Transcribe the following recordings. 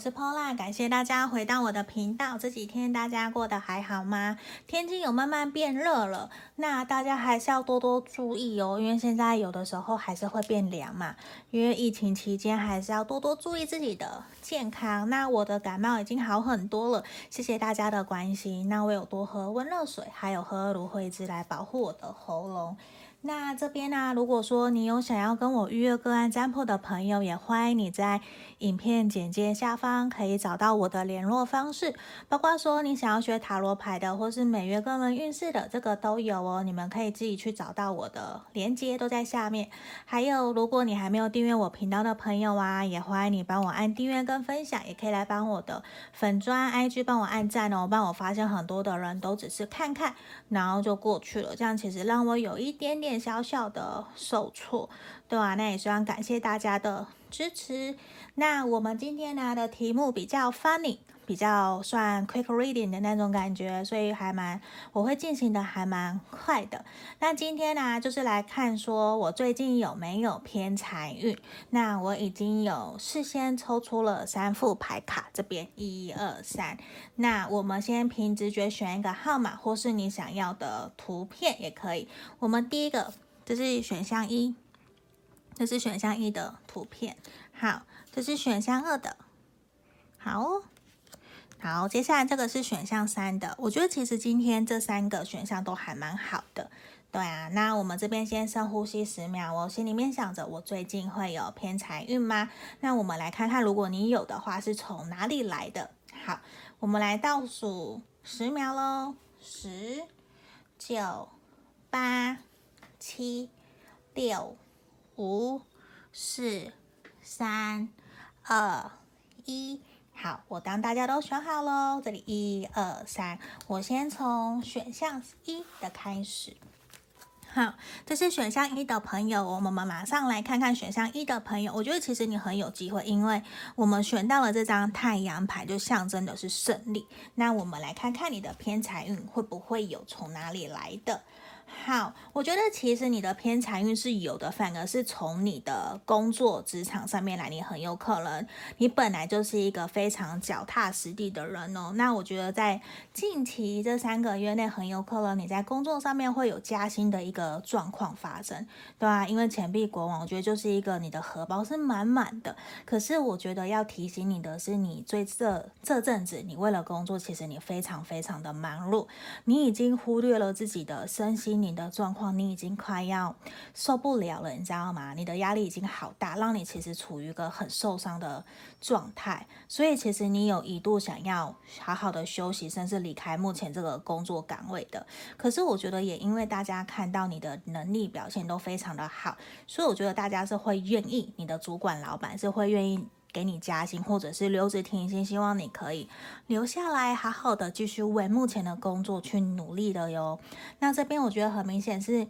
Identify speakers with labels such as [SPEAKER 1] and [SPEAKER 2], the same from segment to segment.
[SPEAKER 1] 是 Paula，感谢大家回到我的频道。这几天大家过得还好吗？天气有慢慢变热了，那大家还是要多多注意哦，因为现在有的时候还是会变凉嘛。因为疫情期间还是要多多注意自己的健康。那我的感冒已经好很多了，谢谢大家的关心。那我有多喝温热水，还有喝芦荟汁来保护我的喉咙。那这边呢、如果说你有想要跟我预约个案占卜的朋友，也欢迎你在影片简介下方可以找到我的联络方式，包括说你想要学塔罗牌的，或是每月个人运势的，这个都有哦。你们可以自己去找到我的链接，都在下面。还有，如果你还没有订阅我频道的朋友啊，也欢迎你帮我按订阅跟分享，也可以来帮我的粉砖 IG 帮我按赞哦。帮我发现很多的人都只是看看，然后就过去了，这样其实让我有一点点。小小的受挫，对啊，那也希望感谢大家的支持。那我们今天拿的题目比较 funny，比较算 quick reading 的那种感觉，所以还蛮我会进行的还蛮快的。那今天呢，就是来看说我最近有没有偏财运。那我已经有事先抽出了三副牌卡，这边一二三。那我们先凭直觉选一个号码，或是你想要的图片也可以。我们第一个，这是选项一，这是选项一的图片。好，这是选项二的。好。好，接下来这个是选项三的。我觉得其实今天这三个选项都还蛮好的。对啊，那我们这边先深呼吸十秒，我心里面想着我最近会有偏财运吗？那我们来看看，如果你有的话，是从哪里来的？好，我们来倒数十秒喽，十、九、八、七、六、五、四、三、二、一。好，我当大家都选好喽，这里一二三，我先从选项一的开始。好，这是选项一的朋友，我们马上来看看选项一的朋友。我觉得其实你很有机会，因为我们选到了这张太阳牌，就象征的是胜利。那我们来看看你的偏财运会不会有从哪里来的。好，我觉得其实你的偏财运是有的，反而是从你的工作职场上面来，你很有可能你本来就是一个非常脚踏实地的人哦。那我觉得在近期这三个月内，很有可能你在工作上面会有加薪的一个状况发生，对吧？因为钱币国王，我觉得就是一个你的荷包是满满的。可是我觉得要提醒你的是，你最这这阵子你为了工作，其实你非常非常的忙碌，你已经忽略了自己的身心。你的状况，你已经快要受不了了，你知道吗？你的压力已经好大，让你其实处于一个很受伤的状态。所以，其实你有一度想要好好的休息，甚至离开目前这个工作岗位的。可是，我觉得也因为大家看到你的能力表现都非常的好，所以我觉得大家是会愿意，你的主管、老板是会愿意。给你加薪，或者是留职停薪，希望你可以留下来，好好的继续为目前的工作去努力的哟。那这边我觉得很明显是。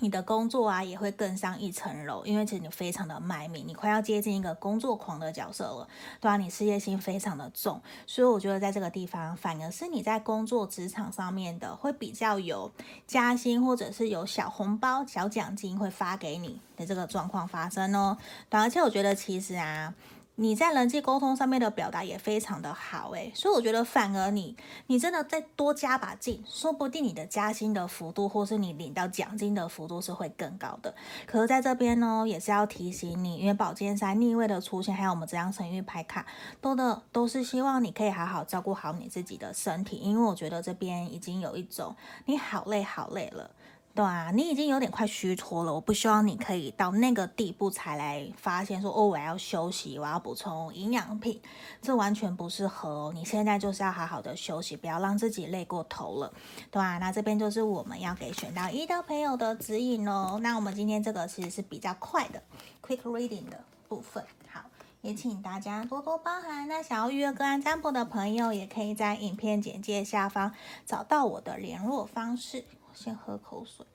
[SPEAKER 1] 你的工作啊也会更上一层楼，因为其实你非常的卖命，你快要接近一个工作狂的角色了，对啊，你事业心非常的重，所以我觉得在这个地方反而是你在工作职场上面的会比较有加薪，或者是有小红包、小奖金会发给你的这个状况发生哦。对，而且我觉得其实啊。你在人际沟通上面的表达也非常的好，诶，所以我觉得反而你，你真的再多加把劲，说不定你的加薪的幅度，或是你领到奖金的幅度是会更高的。可是在这边呢，也是要提醒你，因为宝剑三逆位的出现，还有我们这张神諭牌卡，都的都是希望你可以好好照顾好你自己的身体，因为我觉得这边已经有一种你好累好累了。对啊，你已经有点快虚脱了。我不希望你可以到那个地步才来发现说，哦，我要休息，我要补充营养品，这完全不适合哦。你现在就是要好好的休息，不要让自己累过头了。对啊，那这边就是我们要给选到一的朋友的指引哦。那我们今天这个其实是比较快的 quick reading 的部分，好，也请大家多多包涵。那想要预约个案占卜的朋友，也可以在影片简介下方找到我的联络方式。先喝口水，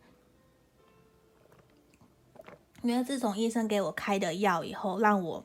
[SPEAKER 1] 因为自从医生给我开的药以后，让我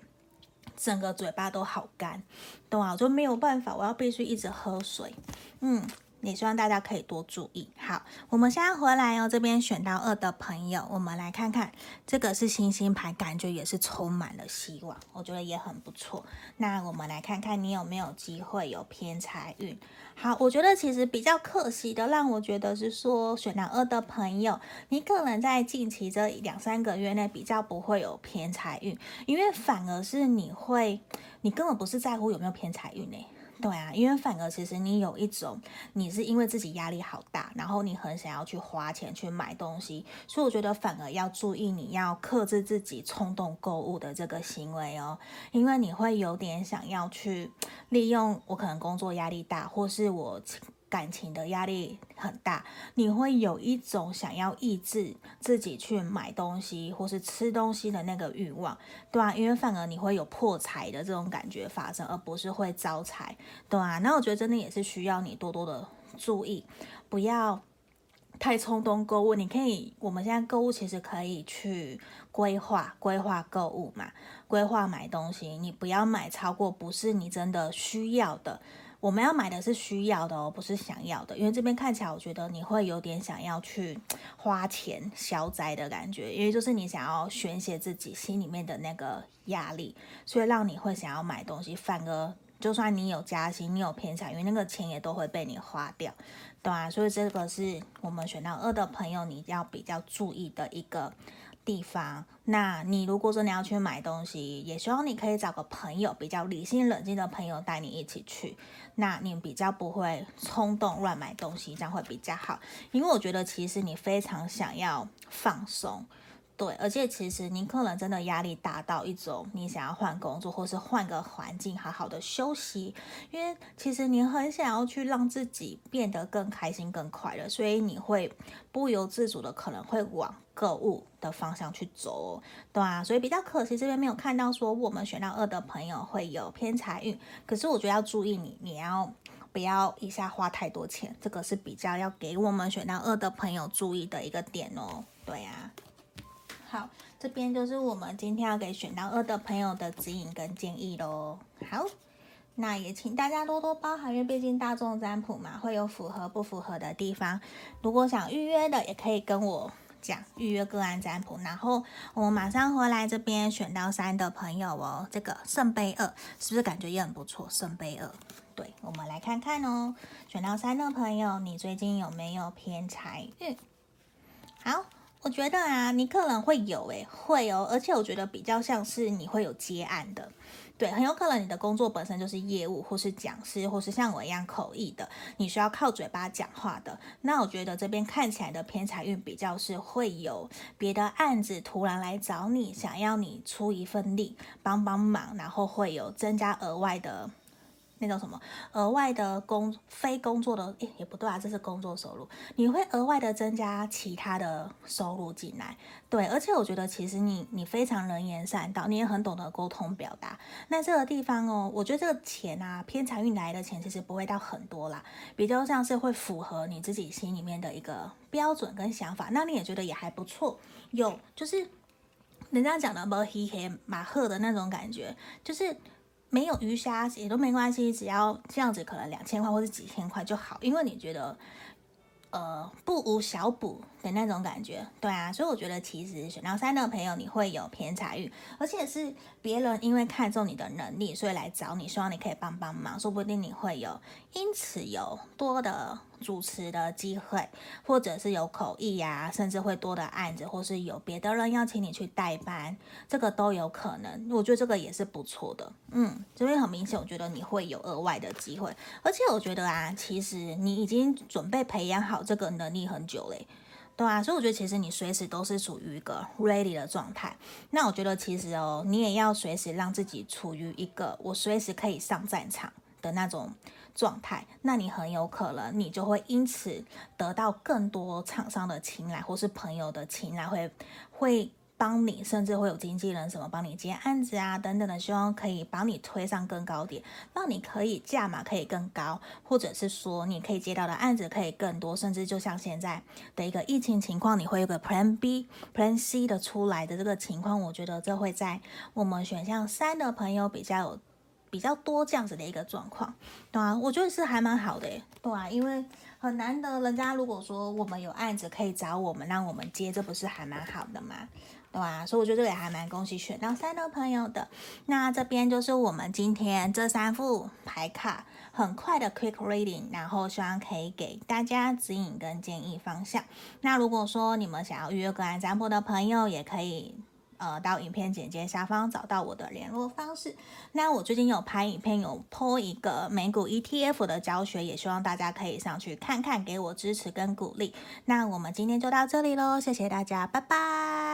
[SPEAKER 1] 整个嘴巴都好干，懂啊？我就没有办法，我要必须一直喝水。嗯，也希望大家可以多注意。好，我们现在回来哦，这边选到二的朋友，我们来看看这个是星星牌，感觉也是充满了希望，我觉得也很不错。那我们来看看你有没有机会有偏财运。好，我觉得其实比较可惜的，让我觉得是说选到二的朋友，你可能在近期这两三个月内比较不会有偏财运，因为反而是你会，你根本不是在乎有没有偏财运呢。对啊，因为反而其实你有一种，你是因为自己压力好大，然后你很想要去花钱去买东西，所以我觉得反而要注意，你要克制自己冲动购物的这个行为哦，因为你会有点想要去利用我可能工作压力大，或是我。感情的压力很大，你会有一种想要抑制自己去买东西或是吃东西的那个欲望，对啊，因为反而你会有破财的这种感觉发生，而不是会招财，对啊。那我觉得真的也是需要你多多的注意，不要太冲动购物。你可以，我们现在购物其实可以去规划规划购物嘛，规划买东西，你不要买超过不是你真的需要的。我们要买的是需要的哦，不是想要的。因为这边看起来，我觉得你会有点想要去花钱消灾的感觉，因为就是你想要宣泄自己心里面的那个压力，所以让你会想要买东西。反而，就算你有加薪，你有偏财，因为那个钱也都会被你花掉，对啊，所以这个是我们选到二的朋友，你要比较注意的一个地方，那你如果说你要去买东西，也希望你可以找个朋友，比较理性冷静的朋友带你一起去，那你比较不会冲动乱买东西，这样会比较好。因为我觉得其实你非常想要放松。对，而且其实你可能真的压力大到一种，你想要换工作，或是换个环境，好好的休息。因为其实你很想要去让自己变得更开心、更快乐，所以你会不由自主的可能会往购物的方向去走，对啊，所以比较可惜，这边没有看到说我们选到二的朋友会有偏财运。可是我觉得要注意你，你要不要一下花太多钱？这个是比较要给我们选到二的朋友注意的一个点哦。对啊。好，这边就是我们今天要给选到二的朋友的指引跟建议喽。好，那也请大家多多包涵，因为毕竟大众占卜嘛，会有符合不符合的地方。如果想预约的，也可以跟我讲预约个案占卜。然后我们马上回来这边选到三的朋友哦，这个圣杯二是不是感觉也很不错？圣杯二，对，我们来看看哦，选到三的朋友，你最近有没有偏财运？好。我觉得啊，你可能会有诶，会哦，而且我觉得比较像是你会有接案的，对，很有可能你的工作本身就是业务，或是讲师，或是像我一样口译的，你需要靠嘴巴讲话的。那我觉得这边看起来的偏财运比较是会有别的案子突然来找你，想要你出一份力帮帮忙，然后会有增加额外的。那种什么额外的工非工作的诶，也不对啊，这是工作收入，你会额外的增加其他的收入进来，对，而且我觉得其实你你非常能言善道，你也很懂得沟通表达。那这个地方哦，我觉得这个钱啊，偏财运来的钱其实不会到很多啦，比较像是会符合你自己心里面的一个标准跟想法，那你也觉得也还不错，有就是人家讲的马黑黑马赫的那种感觉，就是。没有鱼虾也都没关系，只要这样子，可能两千块或者几千块就好，因为你觉得。呃，不无小补的那种感觉，对啊，所以我觉得其实选到三的朋友你会有偏财运，而且是别人因为看中你的能力，所以来找你，希望你可以帮帮忙，说不定你会有因此有多的主持的机会，或者是有口译呀、甚至会多的案子，或是有别的人邀请你去代班，这个都有可能。我觉得这个也是不错的，嗯，这边很明显，我觉得你会有额外的机会，而且我觉得啊，其实你已经准备培养好。这个能力很久嘞，对啊，所以我觉得其实你随时都是处于一个 ready 的状态。那我觉得其实哦，你也要随时让自己处于一个我随时可以上战场的那种状态。那你很有可能你就会因此得到更多厂商的青睐，或是朋友的青睐，会会。帮你，甚至会有经纪人什么帮你接案子啊，等等的，希望可以帮你推上更高点，让你可以价码可以更高，或者是说你可以接到的案子可以更多，甚至就像现在的一个疫情情况，你会有个 Plan B、Plan C 的出来的这个情况，我觉得这会在我们选项三的朋友比较有比较多这样子的一个状况，对啊，我觉得是还蛮好的，对啊，因为很难得，人家如果说我们有案子可以找我们，让我们接，这不是还蛮好的吗？对吧？所以我觉得这个也还蛮恭喜选到三的朋友的。那这边就是我们今天这三副牌卡，很快的 quick reading，然后希望可以给大家指引跟建议方向。那如果说你们想要预约个案占卜的朋友，也可以。呃，到影片简介下方找到我的联络方式。那我最近有拍影片，有 po 一个美股 ETF 的教学，也希望大家可以上去看看，给我支持跟鼓励。那我们今天就到这里喽，谢谢大家，拜拜。